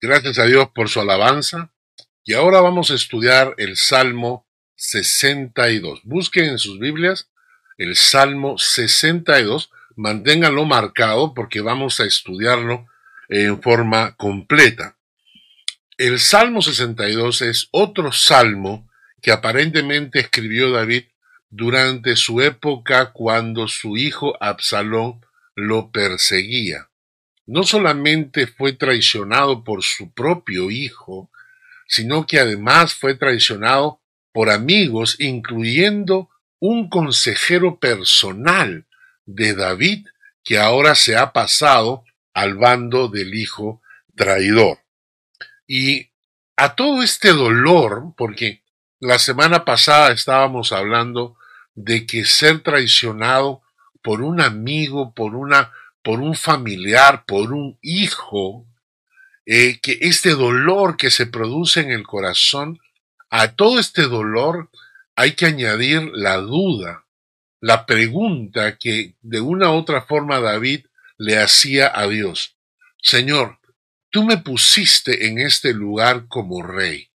Gracias a Dios por su alabanza. Y ahora vamos a estudiar el Salmo 62. Busquen en sus Biblias el Salmo 62. Manténganlo marcado porque vamos a estudiarlo en forma completa. El Salmo 62 es otro salmo que aparentemente escribió David durante su época cuando su hijo Absalón lo perseguía no solamente fue traicionado por su propio hijo, sino que además fue traicionado por amigos, incluyendo un consejero personal de David, que ahora se ha pasado al bando del hijo traidor. Y a todo este dolor, porque la semana pasada estábamos hablando de que ser traicionado por un amigo, por una por un familiar, por un hijo, eh, que este dolor que se produce en el corazón, a todo este dolor hay que añadir la duda, la pregunta que de una u otra forma David le hacía a Dios. Señor, tú me pusiste en este lugar como rey.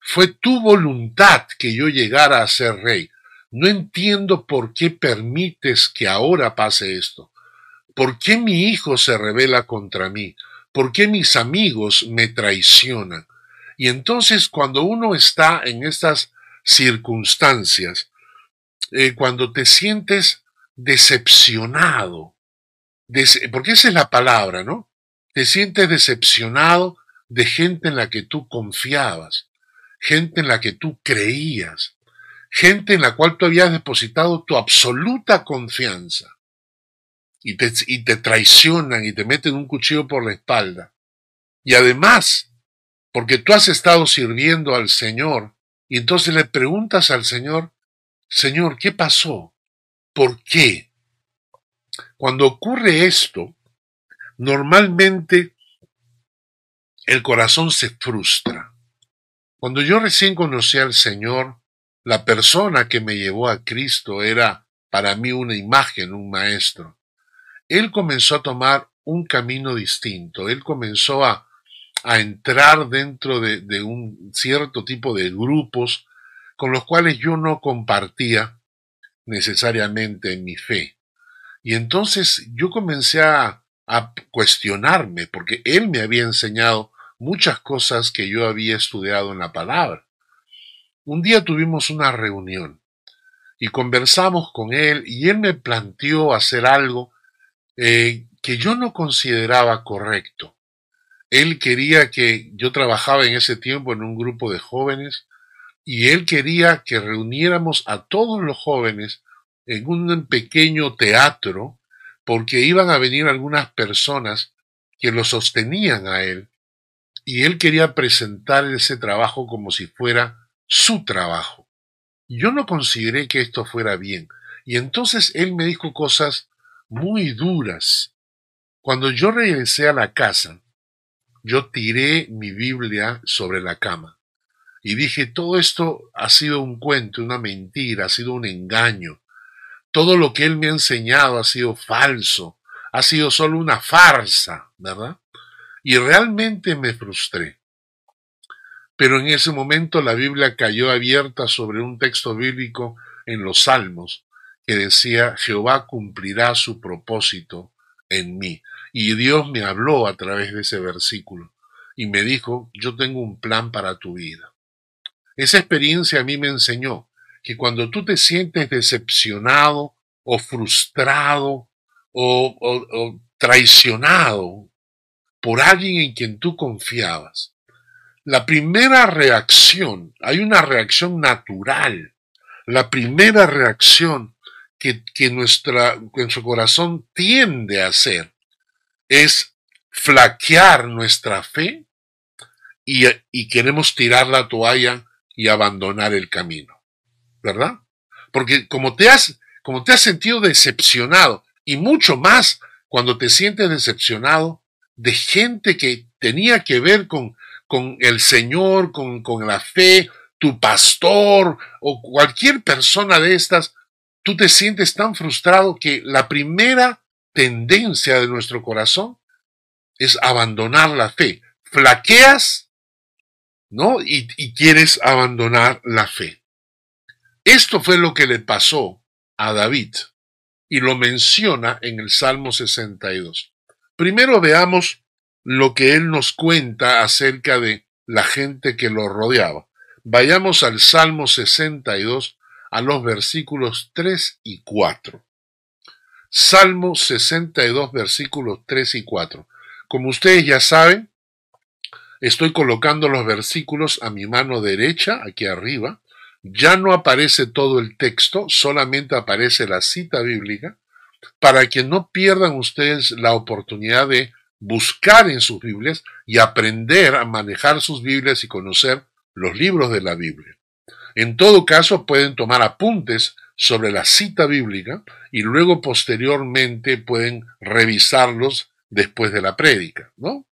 Fue tu voluntad que yo llegara a ser rey. No entiendo por qué permites que ahora pase esto. ¿Por qué mi hijo se revela contra mí? ¿Por qué mis amigos me traicionan? Y entonces cuando uno está en estas circunstancias, eh, cuando te sientes decepcionado, porque esa es la palabra, ¿no? Te sientes decepcionado de gente en la que tú confiabas, gente en la que tú creías, gente en la cual tú habías depositado tu absoluta confianza y te, traicionan y te meten un cuchillo por la espalda. Y además, porque tú has estado sirviendo al Señor y entonces le preguntas al Señor, Señor, ¿qué pasó? ¿Por qué? Cuando ocurre esto, normalmente el corazón se frustra. Cuando yo recién conocí al Señor, la persona que me llevó a Cristo era para mí una imagen, un maestro él comenzó a tomar un camino distinto, él comenzó a, a entrar dentro de, de un cierto tipo de grupos con los cuales yo no compartía necesariamente mi fe. Y entonces yo comencé a, a, cuestionarme, porque él me había enseñado muchas cosas que yo había estudiado en la palabra. Un día tuvimos una reunión y conversamos con él y él me planteó hacer algo eh, que yo no consideraba correcto. Él quería que yo trabajaba en ese tiempo en un grupo de jóvenes y él quería que reuniéramos a todos los jóvenes en un pequeño teatro porque iban a venir algunas personas que lo sostenían a él y él quería presentar ese trabajo como si fuera su trabajo. Yo no consideré que esto fuera bien y entonces él me dijo cosas muy duras. Cuando yo regresé a la casa, yo tiré mi Biblia sobre la cama y dije, todo esto ha sido un cuento, una mentira, ha sido un engaño. Todo lo que él me ha enseñado ha sido falso, ha sido solo una farsa, ¿verdad? Y realmente me frustré. Pero en ese momento la Biblia cayó abierta sobre un texto bíblico en los Salmos que decía, Jehová cumplirá su propósito en mí. Y Dios me habló a través de ese versículo y me dijo, yo tengo un plan para tu vida. Esa experiencia a mí me enseñó que cuando tú te sientes decepcionado o frustrado o, o traicionado por alguien en quien tú confiabas, la primera reacción, hay una reacción natural, la primera reacción que, nuestro corazón tiende a hacer es flaquear nuestra fe y, y queremos tirar la toalla y abandonar el camino, ¿verdad? Porque como te has, como te has sentido decepcionado y mucho más cuando te sientes decepcionado de gente que tenía que ver con, con el Señor, con, con la fe, tu pastor o cualquier persona de estas, tú te sientes tan frustrado que la primera tendencia de nuestro corazón es abandonar la fe, flaqueas, ¿no? Y, y quieres abandonar la fe. Esto fue lo que le pasó a David y lo menciona en el Salmo 62. Primero veamos lo que él nos cuenta acerca de la gente que lo rodeaba. Vayamos al Salmo 62 a los versículos 3 y 4. Salmo 62 versículos 3 y 4. Como ustedes ya saben, estoy colocando los versículos a mi mano derecha, aquí arriba. Ya no aparece todo el texto, solamente aparece la cita bíblica, para que no pierdan ustedes la oportunidad de buscar en sus Biblias y aprender a manejar sus Biblias y conocer los libros de la Biblia. En todo caso, pueden tomar apuntes sobre la cita bíblica y luego posteriormente pueden revisarlos después de la prédica, ¿no?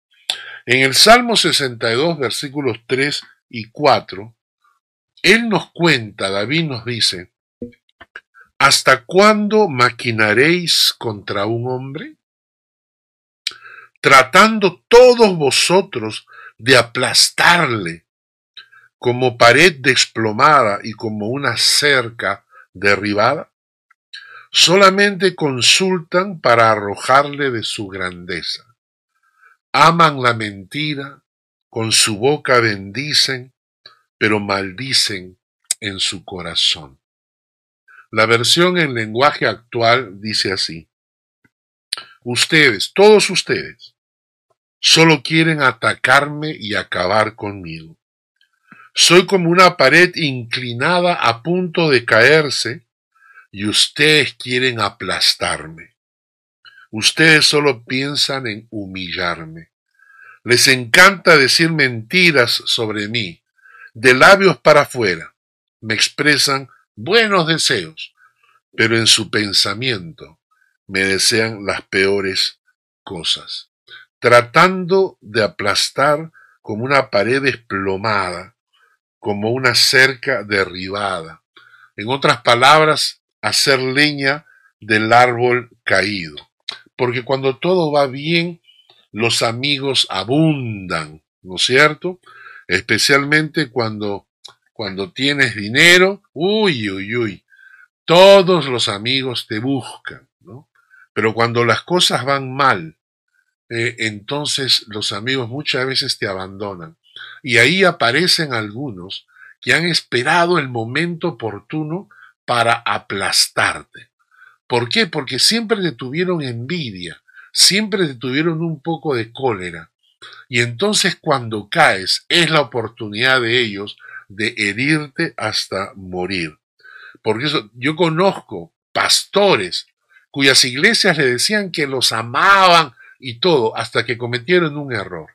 En el Salmo 62, versículos 3 y 4, él nos cuenta, David nos dice, ¿hasta cuándo maquinaréis contra un hombre? Tratando todos vosotros de aplastarle como pared desplomada y como una cerca derribada? Solamente consultan para arrojarle de su grandeza. Aman la mentira, con su boca bendicen, pero maldicen en su corazón. La versión en lenguaje actual dice así. Ustedes, todos ustedes, solo quieren atacarme y acabar conmigo. Soy como una pared inclinada a punto de caerse y ustedes quieren aplastarme. Ustedes solo piensan en humillarme. Les encanta decir mentiras sobre mí. De labios para afuera me expresan buenos deseos, pero en su pensamiento me desean las peores cosas, tratando de aplastar como una pared desplomada como una cerca derribada. En otras palabras, hacer leña del árbol caído. Porque cuando todo va bien, los amigos abundan, ¿no es cierto? Especialmente cuando, cuando tienes dinero, uy, uy, uy, todos los amigos te buscan, ¿no? Pero cuando las cosas van mal, eh, entonces los amigos muchas veces te abandonan. Y ahí aparecen algunos que han esperado el momento oportuno para aplastarte. ¿Por qué? Porque siempre te tuvieron envidia, siempre te tuvieron un poco de cólera. Y entonces cuando caes es la oportunidad de ellos de herirte hasta morir. Porque eso, yo conozco pastores cuyas iglesias le decían que los amaban y todo, hasta que cometieron un error.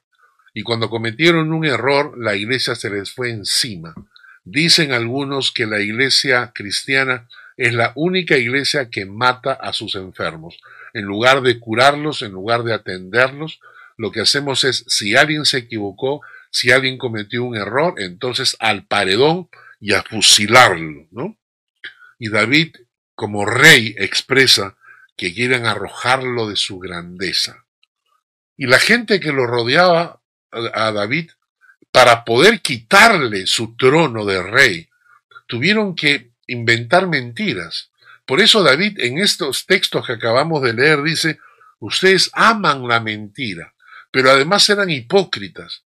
Y cuando cometieron un error, la iglesia se les fue encima. Dicen algunos que la iglesia cristiana es la única iglesia que mata a sus enfermos. En lugar de curarlos, en lugar de atenderlos, lo que hacemos es, si alguien se equivocó, si alguien cometió un error, entonces al paredón y a fusilarlo, ¿no? Y David, como rey, expresa que quieren arrojarlo de su grandeza. Y la gente que lo rodeaba a David para poder quitarle su trono de rey. Tuvieron que inventar mentiras. Por eso David en estos textos que acabamos de leer dice, ustedes aman la mentira, pero además eran hipócritas,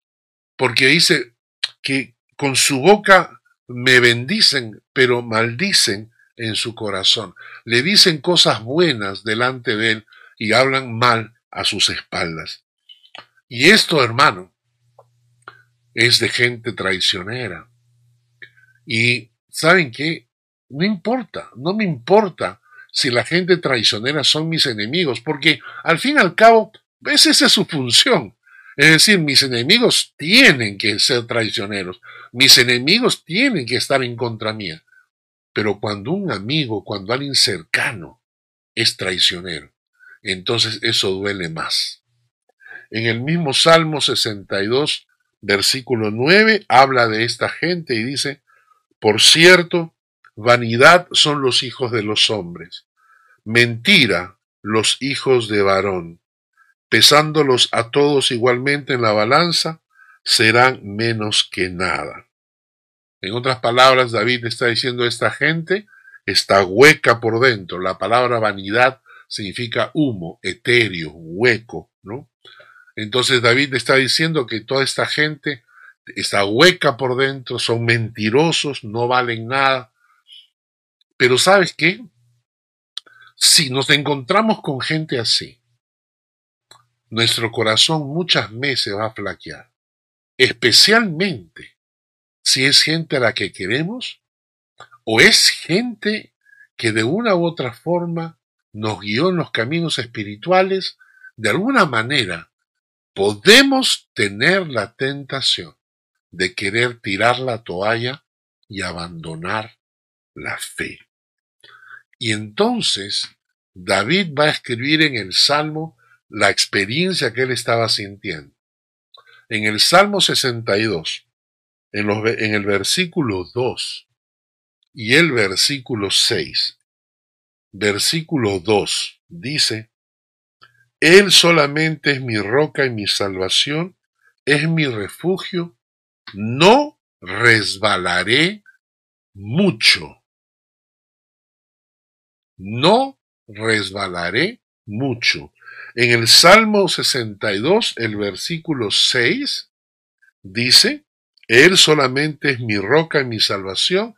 porque dice que con su boca me bendicen, pero maldicen en su corazón. Le dicen cosas buenas delante de él y hablan mal a sus espaldas. Y esto, hermano, es de gente traicionera. Y ¿saben qué? No importa, no me importa si la gente traicionera son mis enemigos, porque al fin y al cabo, esa es su función. Es decir, mis enemigos tienen que ser traicioneros, mis enemigos tienen que estar en contra mía. Pero cuando un amigo, cuando alguien cercano es traicionero, entonces eso duele más. En el mismo Salmo 62, versículo 9 habla de esta gente y dice, por cierto, vanidad son los hijos de los hombres, mentira los hijos de varón, pesándolos a todos igualmente en la balanza, serán menos que nada. En otras palabras, David está diciendo esta gente está hueca por dentro. La palabra vanidad significa humo, etéreo, hueco, ¿no? Entonces David está diciendo que toda esta gente está hueca por dentro, son mentirosos, no valen nada. Pero ¿sabes qué? Si nos encontramos con gente así, nuestro corazón muchas veces va a flaquear, especialmente si es gente a la que queremos o es gente que de una u otra forma nos guió en los caminos espirituales, de alguna manera podemos tener la tentación de querer tirar la toalla y abandonar la fe. Y entonces David va a escribir en el Salmo la experiencia que él estaba sintiendo. En el Salmo 62, en, el versículo 2 y el versículo 6, versículo 2 dice, Él solamente es mi roca y mi salvación, es mi refugio, no resbalaré mucho. No resbalaré mucho. En el Salmo 62, el versículo 6, dice, Él solamente es mi roca y mi salvación,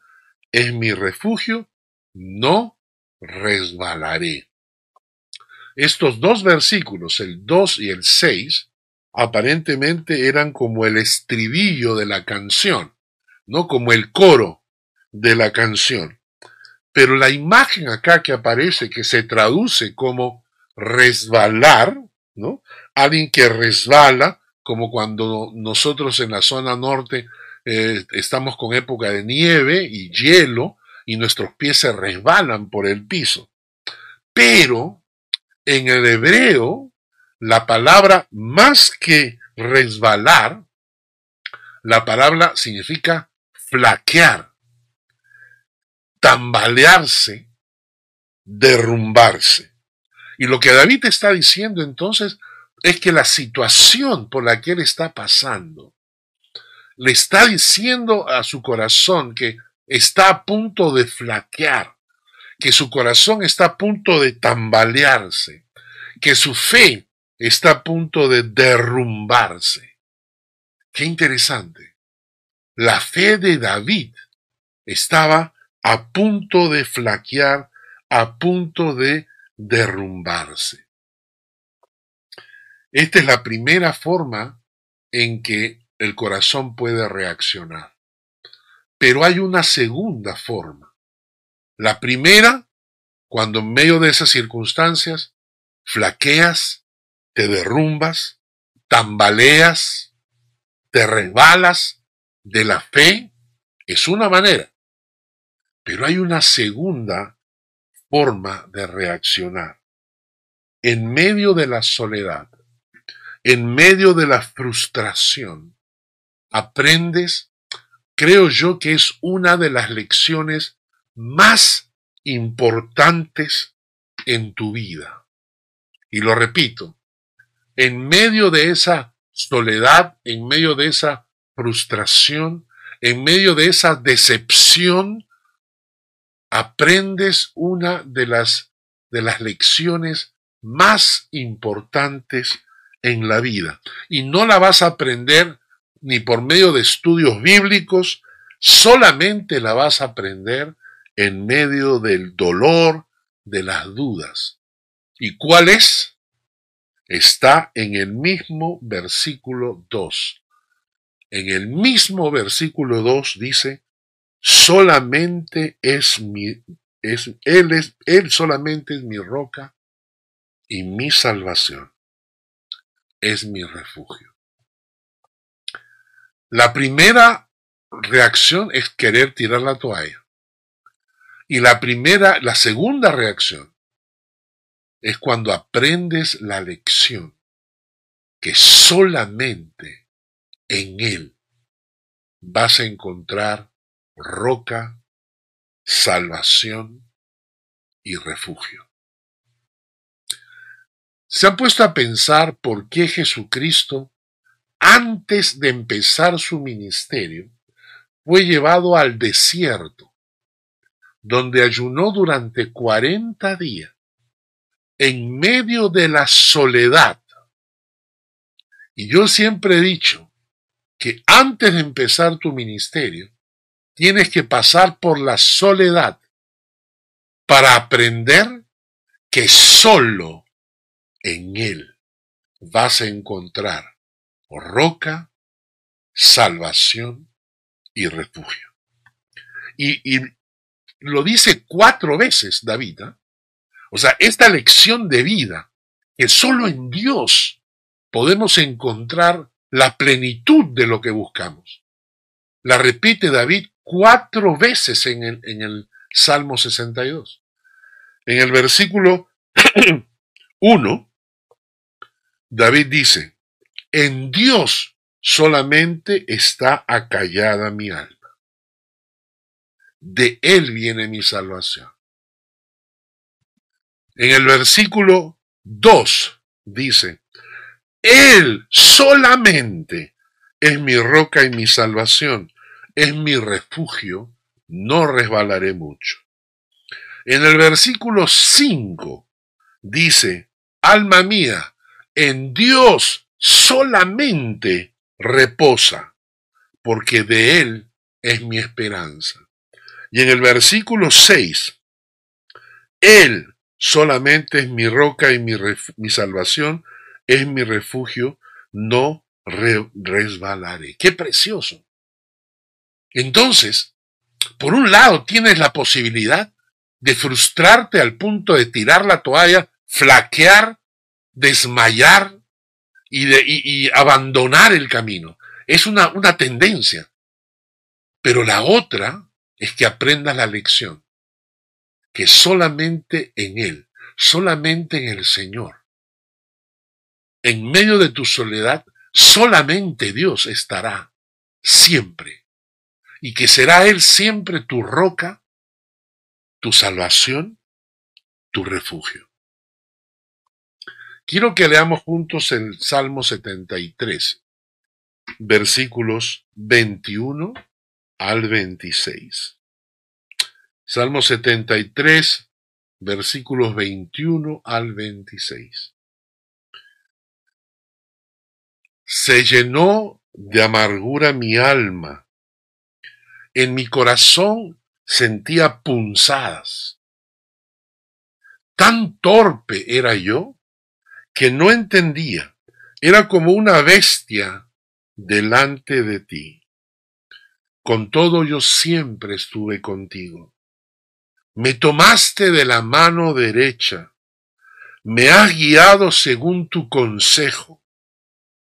es mi refugio, no resbalaré. Estos dos versículos, el 2 y el 6, aparentemente eran como el estribillo de la canción, no como el coro de la canción. Pero la imagen acá que aparece, que se traduce como resbalar, ¿no? Alguien que resbala, como cuando nosotros en la zona norte eh, estamos con época de nieve y hielo y nuestros pies se resbalan por el piso. Pero en el hebreo, la palabra más que resbalar, la palabra significa flaquear, tambalearse, derrumbarse. Y lo que David está diciendo entonces es que la situación por la que él está pasando le está diciendo a su corazón que está a punto de flaquear, que su corazón está a punto de tambalearse, que su fe está a punto de derrumbarse. Qué interesante. La fe de David estaba a punto de flaquear, a punto de derrumbarse. Esta es la primera forma en que el corazón puede reaccionar. Pero hay una segunda forma. La primera, cuando en medio de esas circunstancias flaqueas, te derrumbas, tambaleas, te resbalas de la fe, es una manera. Pero hay una segunda forma de reaccionar. En medio de la soledad, en medio de la frustración, aprendes, creo yo que es una de las lecciones más importantes en tu vida. Y lo repito, en medio de esa soledad, en medio de esa frustración, en medio de esa decepción, aprendes una de las, de las lecciones más importantes en la vida. Y no la vas a aprender ni por medio de estudios bíblicos, solamente la vas a aprender en medio del dolor, de las dudas. ¿Y cuál es? Está en el mismo versículo 2. En el mismo versículo 2 dice, solamente es mi, es, él, es, él solamente es mi roca y mi salvación. Es mi refugio. La primera reacción es querer tirar la toalla. Y la primera, la segunda reacción es cuando aprendes la lección que solamente en Él vas a encontrar roca, salvación y refugio. ¿Se han puesto a pensar por qué Jesucristo antes de empezar su ministerio, fue llevado al desierto, donde ayunó durante 40 días, en medio de la soledad. Y yo siempre he dicho que antes de empezar tu ministerio, tienes que pasar por la soledad para aprender que solo en Él vas a encontrar roca, salvación y refugio. Y, lo dice cuatro veces David. ¿ah? O sea, esta lección de vida, que solo en Dios podemos encontrar la plenitud de lo que buscamos. La repite David cuatro veces en el, en el Salmo 62. En el versículo 1, David dice, en Dios solamente está acallada mi alma. De Él viene mi salvación. En el versículo 2 dice, Él solamente es mi roca y mi salvación, es mi refugio, no resbalaré mucho. En el versículo 5 dice, alma mía, en Dios solamente reposa, porque de Él es mi esperanza. Y en el versículo 6, Él solamente es mi roca y mi, mi salvación, es mi refugio, no resbalaré. Qué precioso. Entonces, por un lado tienes la posibilidad de frustrarte al punto de tirar la toalla, flaquear, desmayar, y, de, y, abandonar el camino. Es una, una tendencia. Pero la otra es que aprendas la lección, que solamente en Él, solamente en el Señor, en medio de tu soledad, solamente Dios estará siempre, y que será Él siempre tu roca, tu salvación, tu refugio. Quiero que leamos juntos el Salmo 73, versículos 21 al 26. Salmo 73, versículos 21 al 26. Se llenó de amargura mi alma. En mi corazón sentía punzadas. Tan torpe era yo que no entendía. Era como una bestia delante de ti. Con todo yo siempre estuve contigo. Me tomaste de la mano derecha, me has guiado según tu consejo,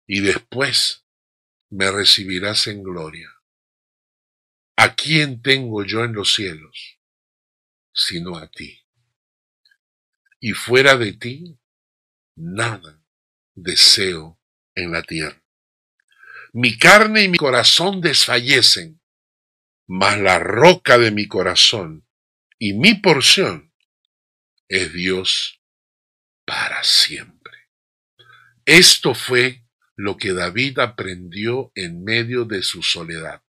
y después me recibirás en gloria. ¿A quién tengo yo en los cielos? sino a ti. Y fuera de ti nada deseo en la tierra. Mi carne y mi corazón desfallecen, mas la roca de mi corazón y mi porción es Dios para siempre. Esto fue lo que David aprendió en medio de su soledad,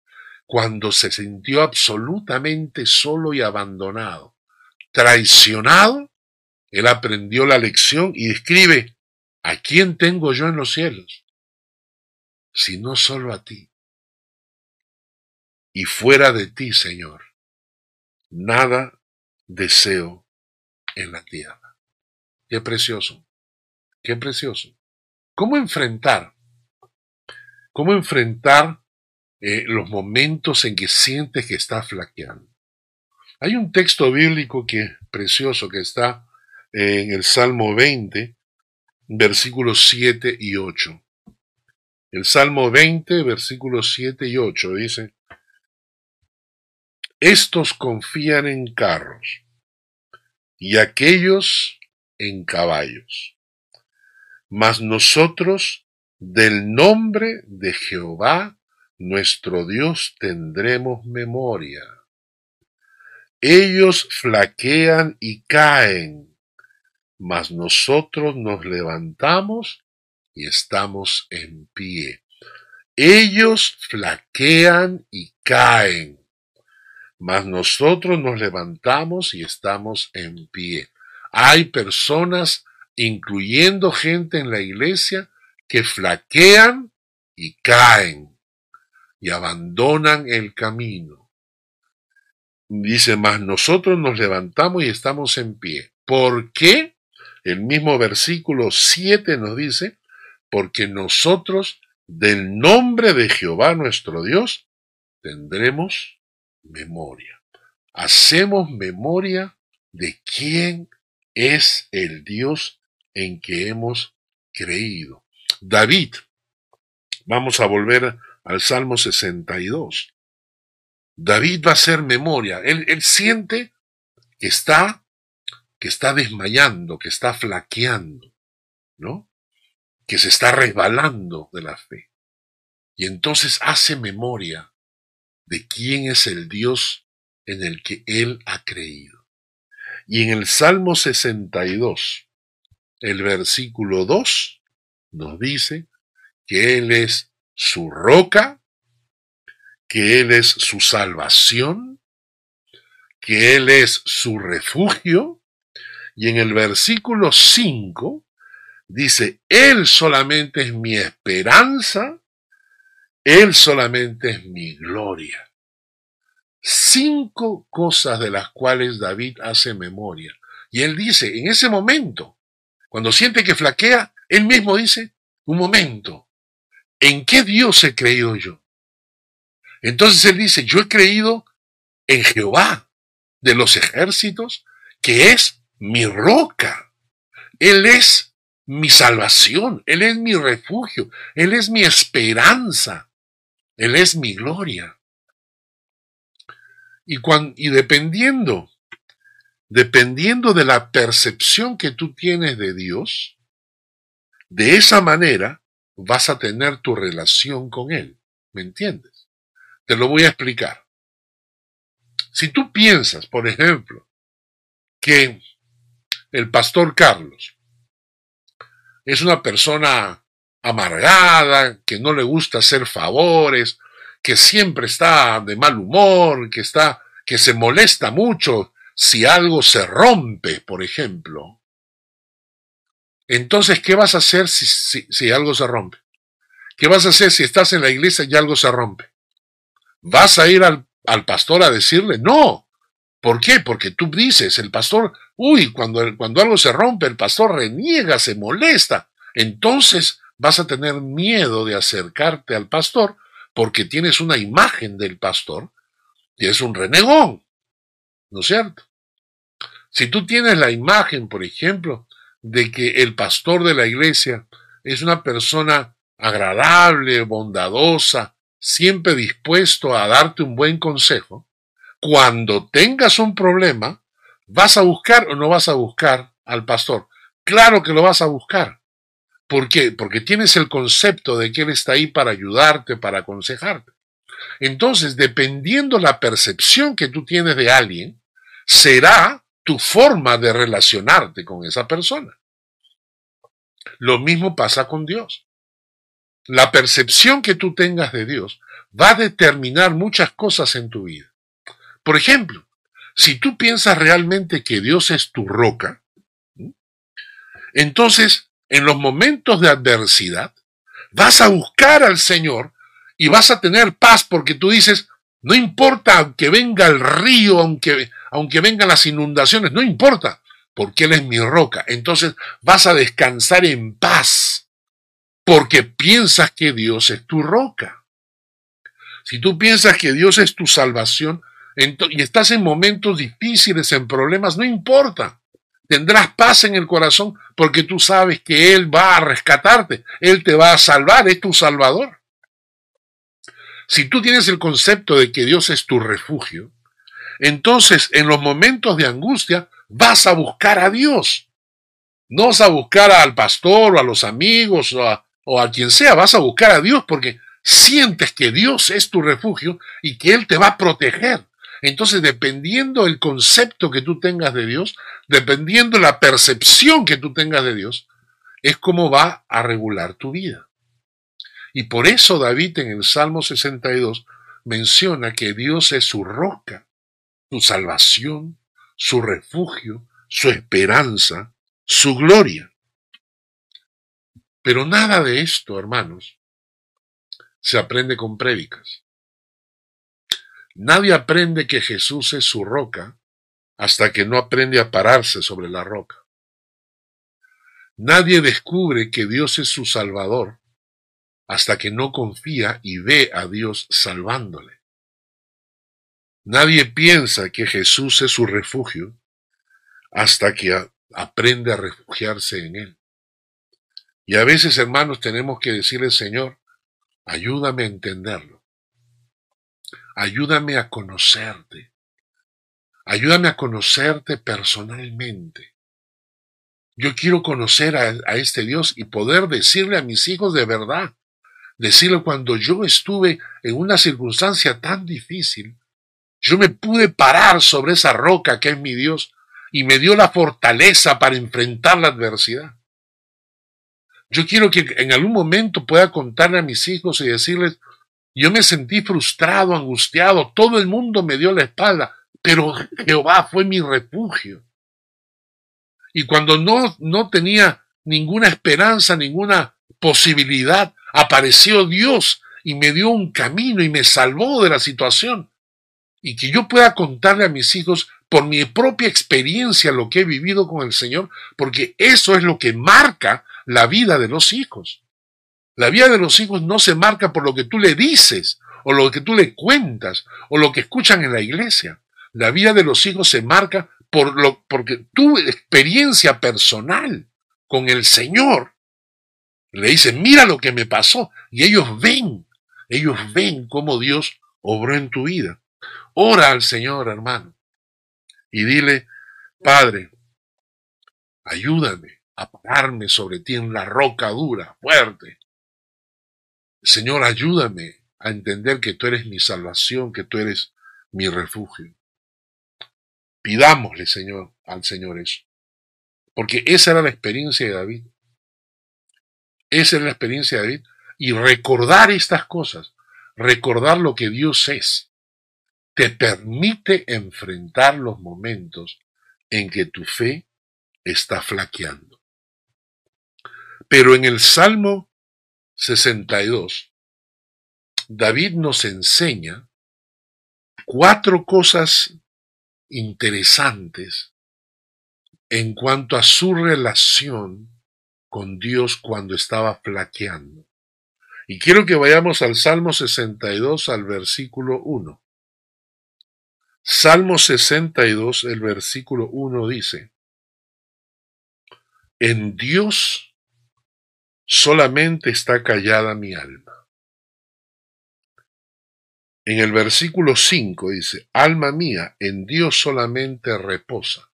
cuando se sintió absolutamente solo y abandonado, traicionado él aprendió la lección y escribe, ¿a quién tengo yo en los cielos? Si no solo a ti. Y fuera de ti, Señor, nada deseo en la tierra. Qué precioso, qué precioso. ¿Cómo enfrentar? ¿Cómo enfrentar eh, los momentos en que sientes que estás flaqueando? Hay un texto bíblico que es precioso que está en el Salmo 20, versículos 7 y 8. El Salmo 20, versículos 7 y 8 dice, Estos confían en carros y aquellos en caballos, mas nosotros del nombre de Jehová nuestro Dios tendremos memoria. Ellos flaquean y caen, mas nosotros nos levantamos y estamos en pie. Ellos flaquean y caen, mas nosotros nos levantamos y estamos en pie. Hay personas, incluyendo gente en la iglesia, que flaquean y caen y abandonan el camino. Dice, mas nosotros nos levantamos y estamos en pie. ¿Por qué? El mismo versículo 7 nos dice, porque nosotros del nombre de Jehová nuestro Dios tendremos memoria. Hacemos memoria de quién es el Dios en que hemos creído. David, vamos a volver al Salmo 62. David va a hacer memoria. Él, siente que está, que está desmayando, que está flaqueando, ¿no? que se está resbalando de la fe. Y entonces hace memoria de quién es el Dios en el que él ha creído. Y en el Salmo 62, el versículo 2 nos dice que Él es su roca, que Él es su salvación, que Él es su refugio. Y en el versículo 5 dice, Él solamente es mi esperanza, Él solamente es mi gloria. Cinco cosas de las cuales David hace memoria. Y él dice, en ese momento, cuando siente que flaquea, él mismo dice, un momento, ¿en qué Dios he creído yo? Entonces él dice, yo he creído en Jehová de los ejércitos, que es mi roca. Él es mi salvación, Él es mi refugio, Él es mi esperanza, Él es mi gloria. Y, y dependiendo, dependiendo de la percepción que tú tienes de Dios, de esa manera vas a tener tu relación con Él. ¿Me entiendes? Te lo voy a explicar. Si tú piensas, por ejemplo, que el pastor Carlos es una persona amargada, que no le gusta hacer favores, que siempre está de mal humor, que está, que se molesta mucho si algo se rompe, por ejemplo. Entonces, ¿qué vas a hacer si, si algo se rompe? ¿Qué vas a hacer si estás en la iglesia y algo se rompe? ¿Vas a ir al, al pastor a decirle? No. ¿Por qué? Porque tú dices, el pastor Uy, cuando, cuando algo se rompe, el pastor reniega, se molesta. Entonces vas a tener miedo de acercarte al pastor porque tienes una imagen del pastor y es un renegón. ¿No es cierto? Si tú tienes la imagen, por ejemplo, de que el pastor de la iglesia es una persona agradable, bondadosa, siempre dispuesto a darte un buen consejo, cuando tengas un problema, ¿Vas a buscar o no vas a buscar al pastor? Claro que lo vas a buscar. ¿Por qué? Porque tienes el concepto de que Él está ahí para ayudarte, para aconsejarte. Entonces, dependiendo la percepción que tú tienes de alguien, será tu forma de relacionarte con esa persona. Lo mismo pasa con Dios. La percepción que tú tengas de Dios va a determinar muchas cosas en tu vida. Por ejemplo, si tú piensas realmente que Dios es tu roca, entonces en los momentos de adversidad vas a buscar al Señor y vas a tener paz porque tú dices, no importa aunque venga el río, aunque, aunque vengan las inundaciones, no importa, porque Él es mi roca. Entonces vas a descansar en paz porque piensas que Dios es tu roca. Si tú piensas que Dios es tu salvación, y estás en momentos difíciles, en problemas, no importa. Tendrás paz en el corazón porque tú sabes que Él va a rescatarte, Él te va a salvar, es tu salvador. Si tú tienes el concepto de que Dios es tu refugio, entonces en los momentos de angustia vas a buscar a Dios. No vas a buscar al pastor o a los amigos o a, o a quien sea, vas a buscar a Dios porque sientes que Dios es tu refugio y que Él te va a proteger. Entonces, dependiendo el concepto que tú tengas de Dios, dependiendo la percepción que tú tengas de Dios, es como va a regular tu vida. Y por eso David en el Salmo 62 menciona que Dios es su roca, su salvación, su refugio, su esperanza, su gloria. Pero nada de esto, hermanos, se aprende con prédicas. Nadie aprende que Jesús es su roca hasta que no aprende a pararse sobre la roca. Nadie descubre que Dios es su Salvador hasta que no confía y ve a Dios salvándole. Nadie piensa que Jesús es su refugio hasta que aprende a refugiarse en Él. Y a veces, hermanos, tenemos que decirle, Señor, ayúdame a entenderlo. Ayúdame a conocerte. Ayúdame a conocerte personalmente. Yo quiero conocer a, este Dios y poder decirle a mis hijos de verdad, decirle cuando yo estuve en una circunstancia tan difícil, yo me pude parar sobre esa roca que es mi Dios y me dio la fortaleza para enfrentar la adversidad. Yo quiero que en algún momento pueda contarle a mis hijos y decirles, yo me sentí frustrado, angustiado, todo el mundo me dio la espalda, pero Jehová fue mi refugio. Y cuando no, no tenía ninguna esperanza, ninguna posibilidad, apareció Dios y me dio un camino y me salvó de la situación. Y que yo pueda contarle a mis hijos por mi propia experiencia lo que he vivido con el Señor, porque eso es lo que marca la vida de los hijos. La vida de los hijos no se marca por lo que tú le dices, o lo que tú le cuentas, o lo que escuchan en la iglesia. La vida de los hijos se marca por lo, porque tu experiencia personal con el Señor le dice, mira lo que me pasó. Y ellos ven, ellos ven cómo Dios obró en tu vida. Ora al Señor, hermano, y dile, Padre, ayúdame a pararme sobre ti en la roca dura, fuerte. Señor, ayúdame a entender que tú eres mi salvación, que tú eres mi refugio. Pidámosle, Señor, al Señor eso. Porque esa era la experiencia de David. Esa era la experiencia de David. Y recordar estas cosas, recordar lo que Dios es, te permite enfrentar los momentos en que tu fe está flaqueando. Pero en el Salmo 62, David nos enseña cuatro cosas interesantes en cuanto a su relación con Dios cuando estaba flaqueando. Y quiero que vayamos al Salmo 62, al versículo 1. Salmo 62, el versículo 1 dice, En Dios solamente está callada mi alma. En el versículo 5 dice, alma mía, en Dios solamente reposa.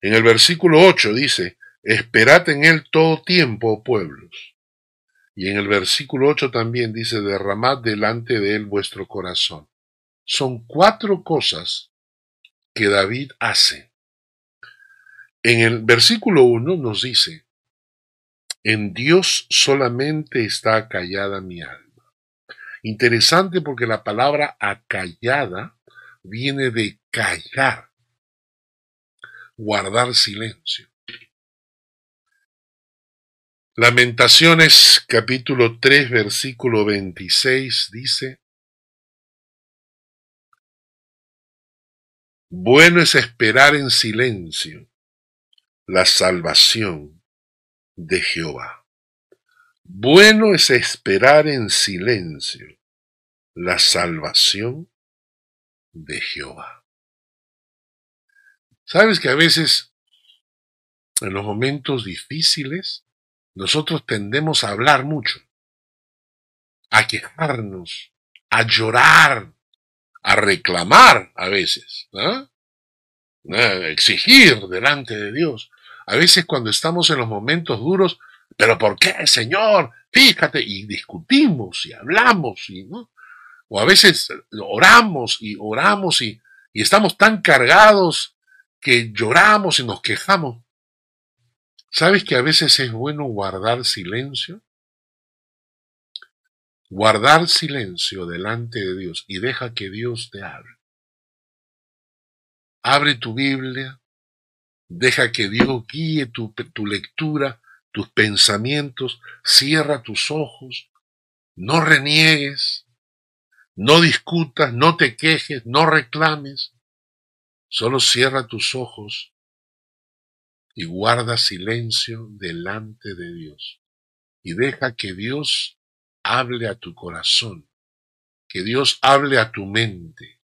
En el versículo 8 dice, esperad en Él todo tiempo, oh pueblos. Y en el versículo 8 también dice, derramad delante de Él vuestro corazón. Son cuatro cosas que David hace. En el versículo 1 nos dice, en Dios solamente está acallada mi alma. Interesante porque la palabra acallada viene de callar, guardar silencio. Lamentaciones capítulo 3 versículo 26 dice, Bueno es esperar en silencio la salvación de Jehová. Bueno es esperar en silencio la salvación de Jehová. Sabes que a veces, en los momentos difíciles, nosotros tendemos a hablar mucho, a quejarnos, a llorar, a reclamar a veces, a exigir delante de Dios. A veces cuando estamos en los momentos duros, pero ¿por qué, Señor? Fíjate, y discutimos y hablamos, y, ¿no? o a veces oramos y oramos y, y estamos tan cargados que lloramos y nos quejamos. ¿Sabes que a veces es bueno guardar silencio? guardar silencio delante de Dios y deja que Dios te hable. Abre tu Biblia, deja que Dios guíe tu, tu lectura, tus pensamientos, cierra tus ojos, no reniegues, no discutas, no te quejes, no reclames, solo cierra tus ojos y guarda silencio delante de Dios y deja que Dios hable a tu corazón, que Dios hable a tu mente.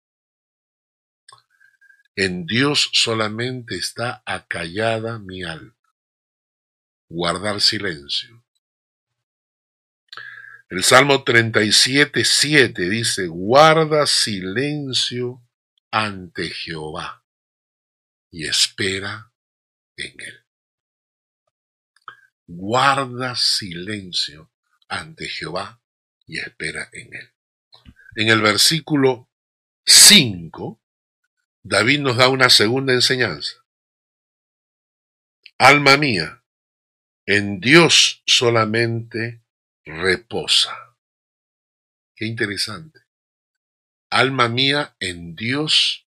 En Dios solamente está acallada mi alma. Guardar silencio. El Salmo 37, 7 dice, guarda silencio ante Jehová y espera en él. Guarda silencio ante Jehová y espera en él. En el versículo 5, David nos da una segunda enseñanza. Alma mía, en Dios solamente reposa. Qué interesante. Alma mía, en Dios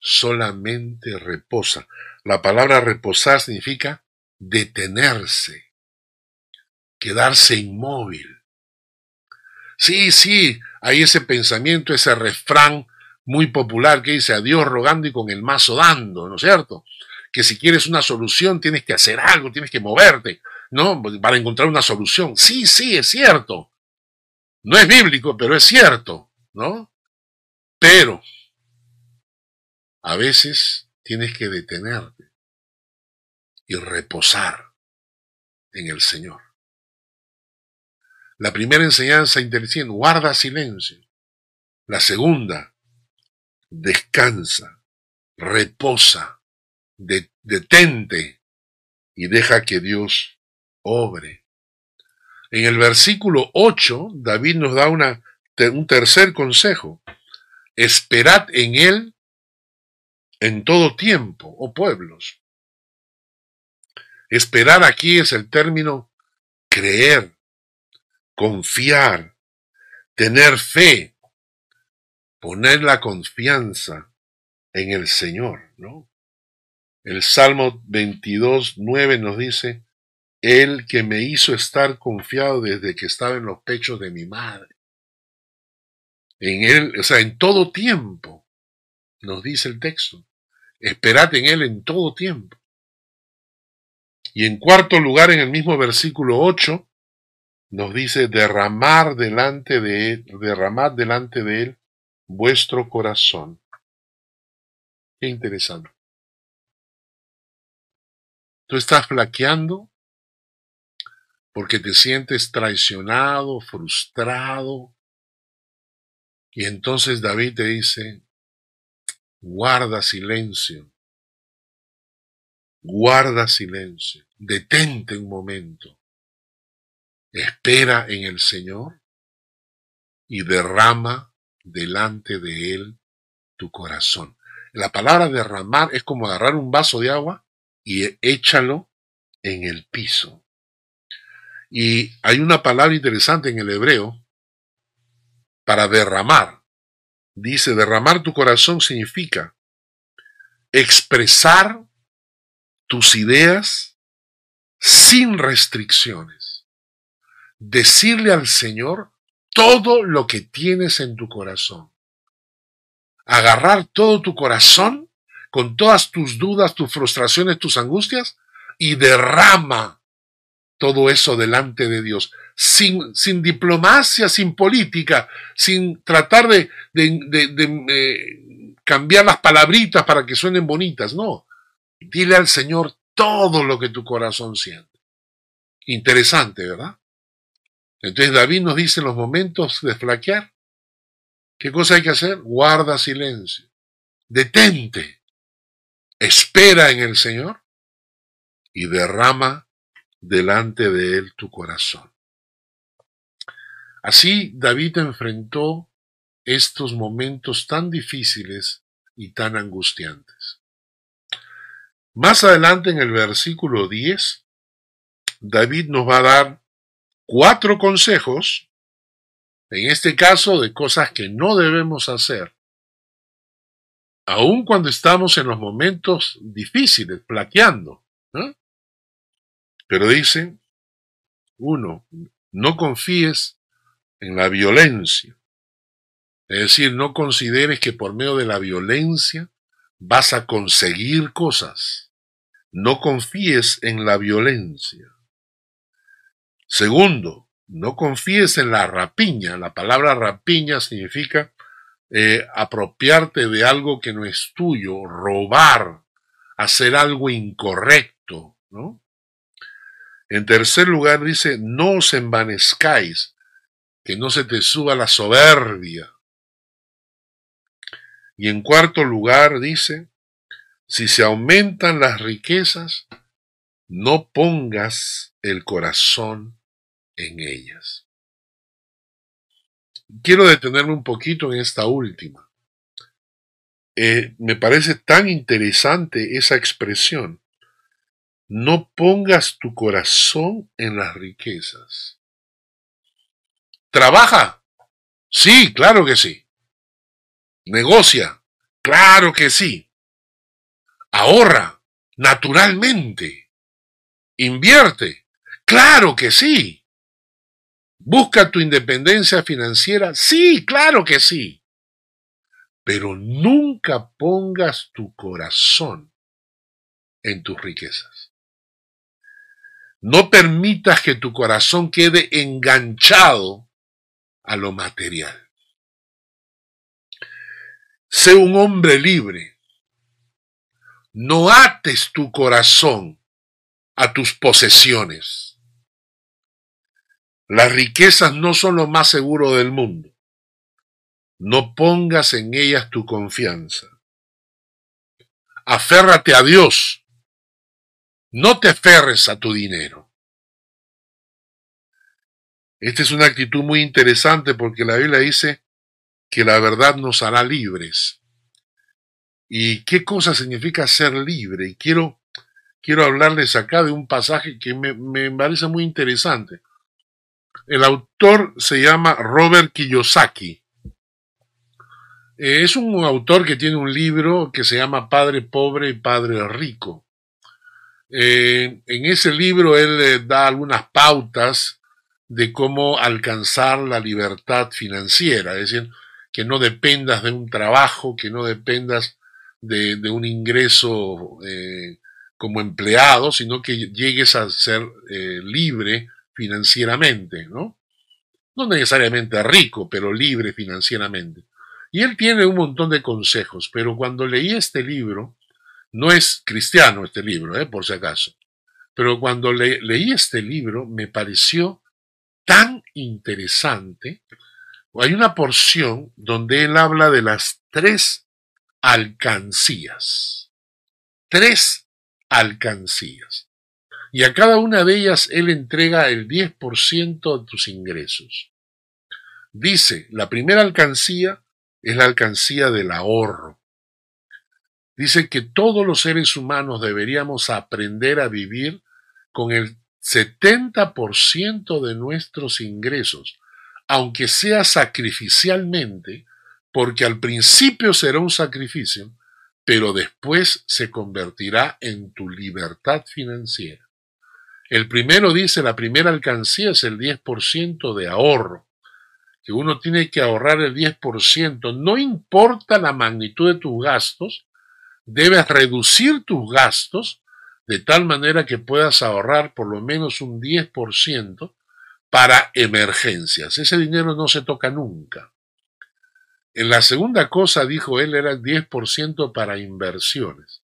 solamente reposa. La palabra reposar significa detenerse, quedarse inmóvil. Sí, sí, hay ese pensamiento, ese refrán muy popular que dice a Dios rogando y con el mazo dando, ¿no es cierto? Que si quieres una solución tienes que hacer algo, tienes que moverte, ¿no? Para encontrar una solución. Sí, sí, es cierto. No es bíblico, pero es cierto, ¿no? Pero a veces tienes que detenerte y reposar en el Señor. La primera enseñanza inteligente, guarda silencio. La segunda, descansa, reposa, detente y deja que Dios obre. En el versículo 8, David nos da una, un tercer consejo. Esperad en Él en todo tiempo, oh pueblos. Esperar aquí es el término creer, confiar, tener fe, poner la confianza en el Señor, ¿no? El Salmo 22, 9 nos dice, Él que me hizo estar confiado desde que estaba en los pechos de mi madre. En Él, o sea, en todo tiempo, nos dice el texto. Esperad en Él en todo tiempo. Y en cuarto lugar, en el mismo versículo 8, nos dice derramar delante de él, derramad delante de él vuestro corazón. Qué interesante. Tú estás flaqueando porque te sientes traicionado, frustrado. Y entonces David te dice, guarda silencio, guarda silencio, detente un momento, espera en el Señor y derrama delante de Él tu corazón. La palabra derramar es como agarrar un vaso de agua y échalo en el piso. Y hay una palabra interesante en el hebreo para derramar. Dice, derramar tu corazón significa expresar tus ideas sin restricciones decirle al Señor todo lo que tienes en tu corazón. Agarrar todo tu corazón con todas tus dudas, tus frustraciones, tus angustias y derrama todo eso delante de Dios, sin, diplomacia, sin política, sin tratar de, de, eh, cambiar las palabritas para que suenen bonitas, no. Dile al Señor todo lo que tu corazón siente. Interesante, ¿verdad? Entonces David nos dice en los momentos de flaquear, ¿qué cosa hay que hacer? Guarda silencio, detente, espera en el Señor y derrama delante de Él tu corazón. Así David enfrentó estos momentos tan difíciles y tan angustiantes. Más adelante en el versículo 10, David nos va a dar cuatro consejos En este caso, de cosas que no debemos hacer. Aun cuando estamos en los momentos difíciles, plaqueando. Pero dice, uno, no confíes en la violencia. Es decir, no consideres que por medio de la violencia vas a conseguir cosas. No confíes en la violencia. Segundo, no confíes en la rapiña. La palabra rapiña significa eh, apropiarte de algo que no es tuyo, robar, hacer algo incorrecto, ¿no? En tercer lugar dice, no os envanezcáis, que no se te suba la soberbia. Y en cuarto lugar dice, si se aumentan las riquezas, no pongas el corazón en ellas. Quiero detenerme un poquito en esta última. Eh, me parece tan interesante esa expresión. No pongas tu corazón en las riquezas. ¿Trabaja? Sí, claro que sí. ¿Negocia? Claro que sí. ¿Ahorra? Naturalmente. ¿Invierte? Claro que sí. ¿Busca tu independencia financiera? Sí, claro que sí. Pero nunca pongas tu corazón en tus riquezas. No permitas que tu corazón quede enganchado a lo material. Sé un hombre libre. No ates tu corazón a tus posesiones. Las riquezas no son lo más seguro del mundo. No pongas en ellas tu confianza. Aférrate a Dios. No te aferres a tu dinero. Esta es una actitud muy interesante porque la Biblia dice que la verdad nos hará libres. ¿Y qué cosa significa ser libre? Y quiero, quiero hablarles acá de un pasaje que me, me parece muy interesante. El autor se llama Robert Kiyosaki. Eh, es un autor que tiene un libro que se llama Padre Pobre y Padre Rico. Eh, en ese libro él eh, da algunas pautas de cómo alcanzar la libertad financiera, es decir, que no dependas de un trabajo, que no dependas de, un ingreso como empleado, sino que llegues a ser libre financieramente, ¿no? No necesariamente rico, pero libre financieramente. Y él tiene un montón de consejos, pero cuando leí este libro, no es cristiano este libro, ¿eh? por si acaso, pero cuando leí este libro me pareció tan interesante. Hay una porción donde él habla de las tres alcancías. Tres alcancías y a cada una de ellas Él entrega el 10% de tus ingresos. Dice, la primera alcancía es la alcancía del ahorro. Dice que todos los seres humanos deberíamos aprender a vivir con el 70% de nuestros ingresos, aunque sea sacrificialmente, porque al principio será un sacrificio, pero después se convertirá en tu libertad financiera. El primero dice, la primera alcancía es el 10% de ahorro, que uno tiene que ahorrar el 10%, no importa la magnitud de tus gastos, debes reducir tus gastos de tal manera que puedas ahorrar por lo menos un 10% para emergencias. Ese dinero no se toca nunca. En la segunda cosa, dijo él, era el 10% para inversiones.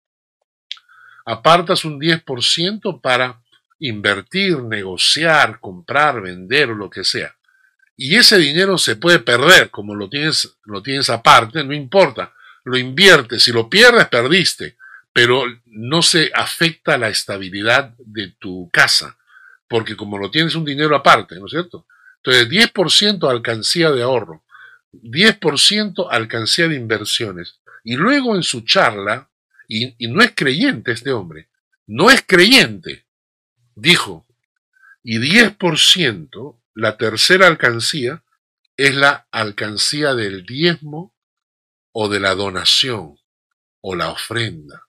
Apartas un 10% para invertir, negociar, comprar, vender o lo que sea. Y ese dinero se puede perder, como lo tienes, lo tienes aparte, no importa, lo inviertes, si lo pierdes, perdiste, pero no se afecta la estabilidad de tu casa, porque como lo tienes un dinero aparte, ¿no es cierto? Entonces, 10% alcancía de ahorro, 10% alcancía de inversiones. Y luego en su charla, y, y no es creyente este hombre, no es creyente, dijo, y 10%, la tercera alcancía, es la alcancía del diezmo o de la donación o la ofrenda.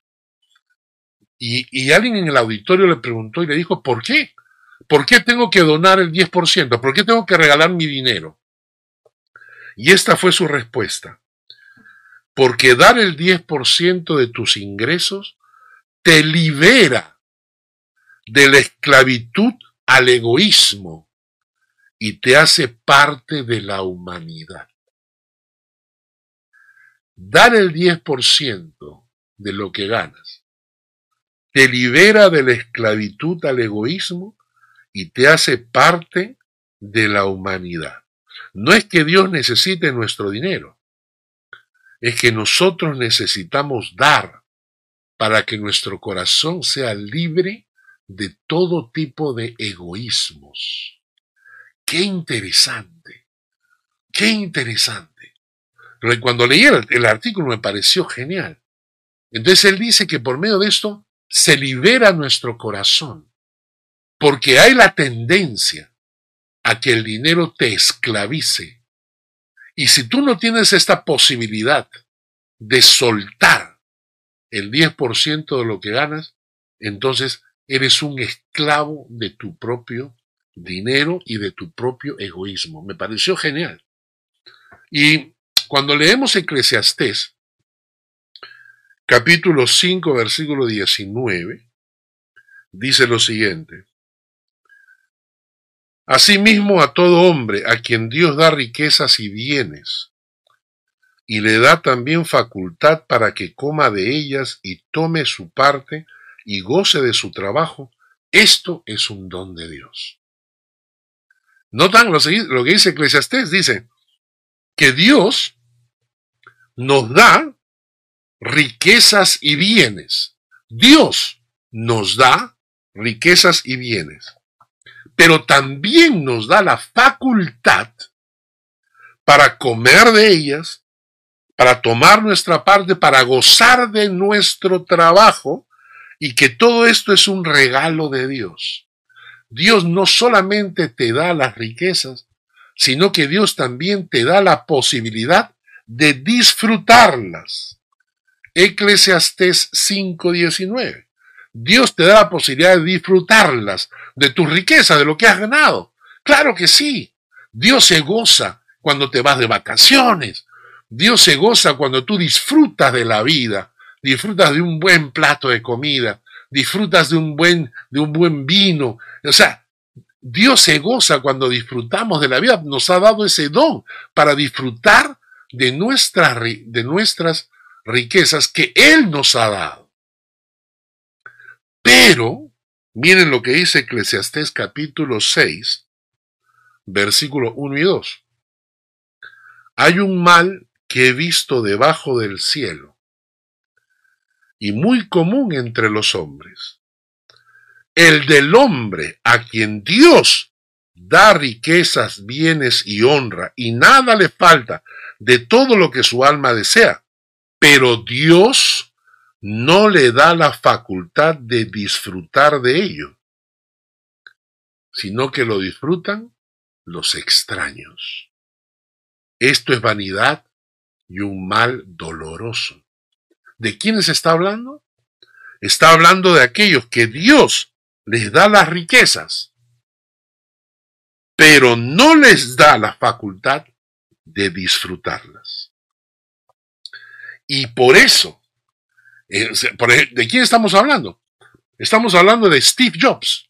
Y, y, alguien en el auditorio le preguntó y le dijo, ¿por qué? ¿Por qué tengo que donar el 10%? ¿Por qué tengo que regalar mi dinero? Y esta fue su respuesta. Porque dar el 10% de tus ingresos te libera de la esclavitud al egoísmo y te hace parte de la humanidad. Dar el 10% de lo que ganas te libera de la esclavitud al egoísmo y te hace parte de la humanidad. No es que Dios necesite nuestro dinero, es que nosotros necesitamos dar para que nuestro corazón sea libre de todo tipo de egoísmos. Qué interesante, qué interesante. Cuando leí el, artículo me pareció genial. Entonces él dice que por medio de esto se libera nuestro corazón, porque hay la tendencia a que el dinero te esclavice. Y si tú no tienes esta posibilidad de soltar el 10% de lo que ganas, entonces eres un esclavo de tu propio dinero y de tu propio egoísmo. Me pareció genial. Y cuando leemos Eclesiastés, capítulo 5, versículo 19, dice lo siguiente. Asimismo a todo hombre a quien Dios da riquezas y bienes, y le da también facultad para que coma de ellas y tome su parte y goce de su trabajo, esto es un don de Dios. Notan lo, lo que dice Eclesiastés, dice que Dios nos da riquezas y bienes. Dios nos da riquezas y bienes, pero también nos da la facultad para comer de ellas, para tomar nuestra parte, para gozar de nuestro trabajo y que todo esto es un regalo de Dios. Dios no solamente te da las riquezas, sino que Dios también te da la posibilidad de disfrutarlas. Eclesiastés 5:19. Dios te da la posibilidad de disfrutarlas, de tu riqueza, de lo que has ganado. Claro que sí. Dios se goza cuando te vas de vacaciones. Dios se goza cuando tú disfrutas de la vida disfrutas de un buen plato de comida, disfrutas de un buen, de un buen vino. O sea, Dios se goza cuando disfrutamos de la vida, nos ha dado ese don para disfrutar de, de nuestras riquezas que Él nos ha dado. Pero, miren lo que dice Eclesiastés capítulo 6, versículo 1 y 2. Hay un mal que he visto debajo del cielo y muy común entre los hombres. El del hombre a quien Dios da riquezas, bienes y honra, y nada le falta de todo lo que su alma desea, pero Dios no le da la facultad de disfrutar de ello, sino que lo disfrutan los extraños. Esto es vanidad y un mal doloroso. ¿De quiénes está hablando? Está hablando de aquellos que Dios les da las riquezas, pero no les da la facultad de disfrutarlas. Y por eso, eh, ¿de quién estamos hablando? Estamos hablando de Steve Jobs,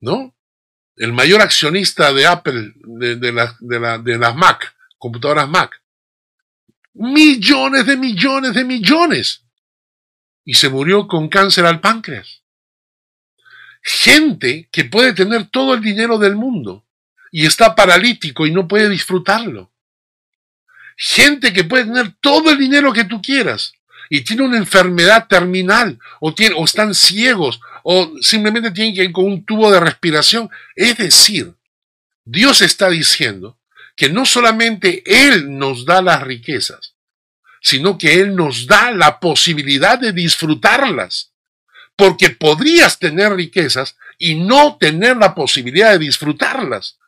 ¿no? El mayor accionista de Apple, de, de las Mac, computadoras Mac millones de millones de millones. Y se murió con cáncer al páncreas. Gente que puede tener todo el dinero del mundo y está paralítico y no puede disfrutarlo. Gente que puede tener todo el dinero que tú quieras y tiene una enfermedad terminal o, o están ciegos o simplemente tienen que ir con un tubo de respiración. Es decir, Dios está diciendo que no solamente Él nos da las riquezas, sino que Él nos da la posibilidad de disfrutarlas. Porque podrías tener riquezas y no tener la posibilidad de disfrutarlas.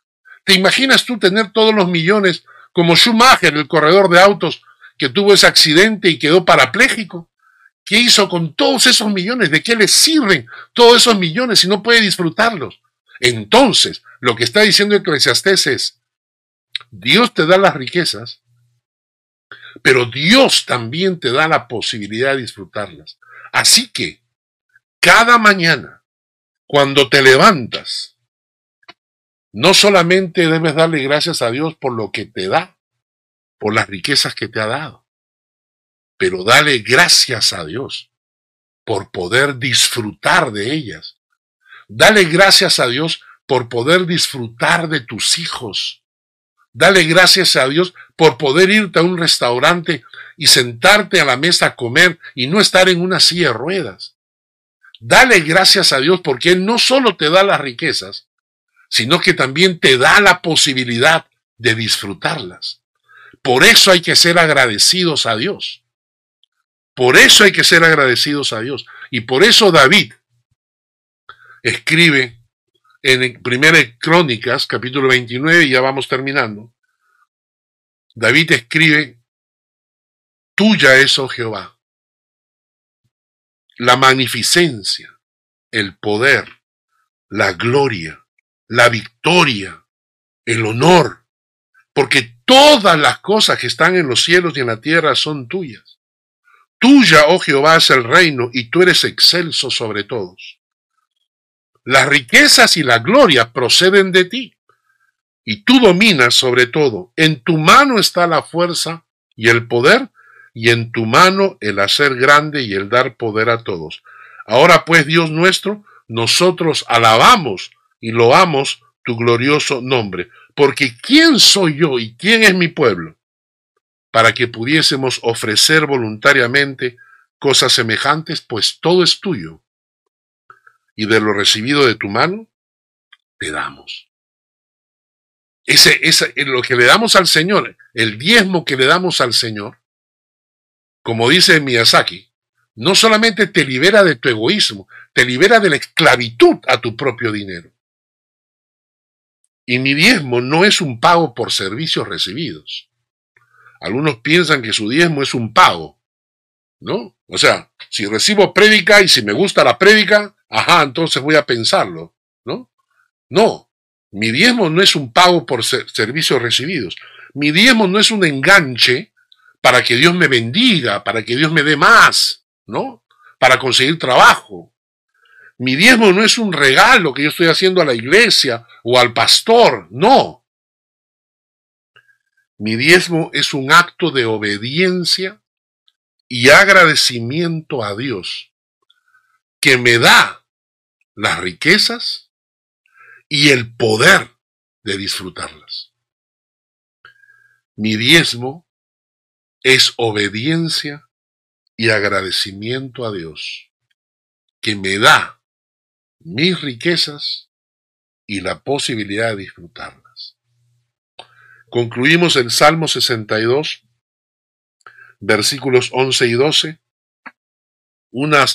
¿Te imaginas tú tener todos los millones como Schumacher, el corredor de autos que tuvo ese accidente y quedó parapléjico? ¿Qué hizo con todos esos millones? ¿De qué le sirven todos esos millones si no puede disfrutarlos? Entonces, lo que está diciendo Eclesiastés es, Dios te da las riquezas, pero Dios también te da la posibilidad de disfrutarlas. Así que, cada mañana, cuando te levantas, no solamente debes darle gracias a Dios por lo que te da, por las riquezas que te ha dado, pero dale gracias a Dios por poder disfrutar de ellas. Dale gracias a Dios por poder disfrutar de tus hijos. Dale gracias a Dios por poder irte a un restaurante y sentarte a la mesa a comer y no estar en una silla de ruedas. Dale gracias a Dios porque Él no solo te da las riquezas, sino que también te da la posibilidad de disfrutarlas. Por eso hay que ser agradecidos a Dios. Por eso hay que ser agradecidos a Dios. Y por eso David escribe en Primera Crónicas, capítulo 29, y ya vamos terminando. David escribe, Tuya es, oh Jehová, la magnificencia, el poder, la gloria, la victoria, el honor, porque todas las cosas que están en los cielos y en la tierra son tuyas. Tuya, oh Jehová, es el reino y tú eres excelso sobre todos. Las riquezas y la gloria proceden de ti, y tú dominas sobre todo. En tu mano está la fuerza y el poder, y en tu mano el hacer grande y el dar poder a todos. Ahora pues, Dios nuestro, nosotros alabamos y loamos tu glorioso nombre, porque ¿quién soy yo y quién es mi pueblo? Para que pudiésemos ofrecer voluntariamente cosas semejantes, pues todo es tuyo y de lo recibido de tu mano, te damos. Ese, ese, lo que le damos al Señor, el diezmo que le damos al Señor, como dice Miyazaki, no solamente te libera de tu egoísmo, te libera de la esclavitud a tu propio dinero. Y mi diezmo no es un pago por servicios recibidos. Algunos piensan que su diezmo es un pago, ¿no? O sea, si recibo prédica y si me gusta la prédica, ajá, entonces voy a pensarlo, ¿no? No, mi diezmo no es un pago por servicios recibidos. Mi diezmo no es un enganche para que Dios me bendiga, para que Dios me dé más, ¿no? Para conseguir trabajo. Mi diezmo no es un regalo que yo estoy haciendo a la iglesia o al pastor, no. Mi diezmo es un acto de obediencia y agradecimiento a Dios que me da las riquezas y el poder de disfrutarlas. Mi diezmo es obediencia y agradecimiento a Dios, que me da mis riquezas y la posibilidad de disfrutarlas. Concluimos el Salmo 62, versículos 11 y 12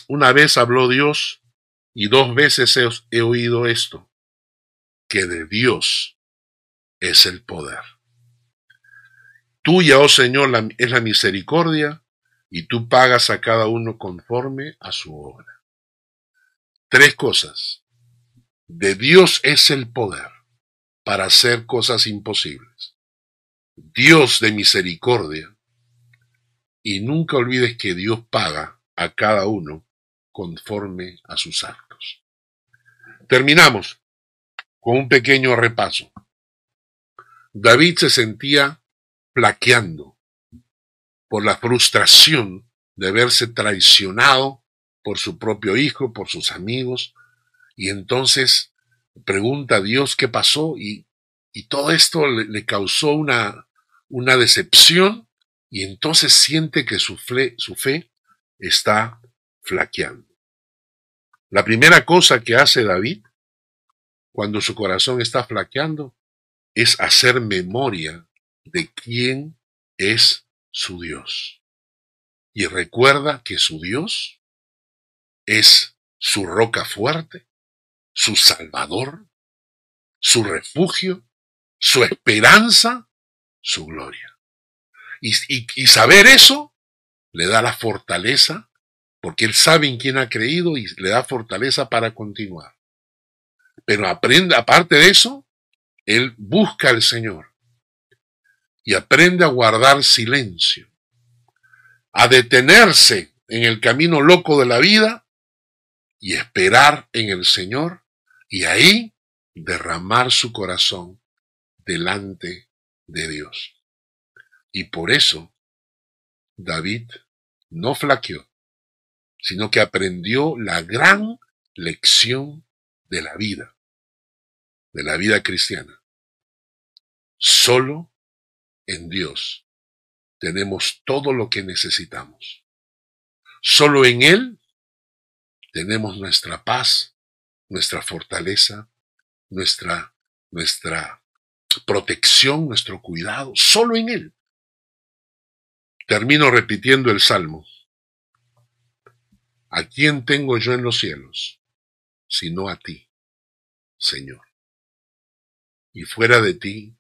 una vez habló Dios y dos veces he, he oído esto, que de Dios es el poder. Tuya, oh Señor, es la misericordia y tú pagas a cada uno conforme a su obra. Tres cosas. De Dios es el poder para hacer cosas imposibles. Dios de misericordia. Y nunca olvides que Dios paga a cada uno conforme a sus actos. Terminamos con un pequeño repaso. David se sentía plaqueando por la frustración de verse traicionado por su propio hijo, por sus amigos, y entonces pregunta a Dios qué pasó y, y todo esto le, causó una, una decepción y entonces siente que su fe, su fe está flaqueando. La primera cosa que hace David cuando su corazón está flaqueando es hacer memoria de quién es su Dios. Y recuerda que su Dios es su roca fuerte, su salvador, su refugio su esperanza, su gloria. Y, saber eso le da la fortaleza, porque él sabe en quién ha creído y le da fortaleza para continuar. Pero aprende, aparte de eso, él busca al Señor y aprende a guardar silencio, a detenerse en el camino loco de la vida y esperar en el Señor y ahí derramar su corazón delante de Dios. Y por eso David no flaqueó, sino que aprendió la gran lección de la vida, de la vida cristiana. Solo en Dios tenemos todo lo que necesitamos. Solo en Él tenemos nuestra paz, nuestra fortaleza, nuestra, nuestra protección, nuestro cuidado, solo en Él. Termino repitiendo el Salmo. ¿A quién tengo yo en los cielos? Sino a ti, Señor. Y fuera de ti,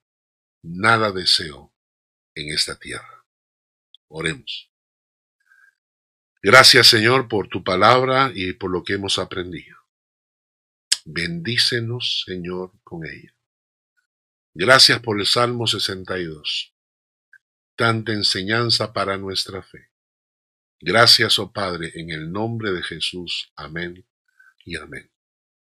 nada deseo en esta tierra. Oremos. Gracias, Señor, por tu palabra y por lo que hemos aprendido. Bendícenos, Señor, con ella. Gracias por el Salmo 62. Tanta enseñanza para nuestra fe. Gracias, oh Padre, en el nombre de Jesús. Amén y amén.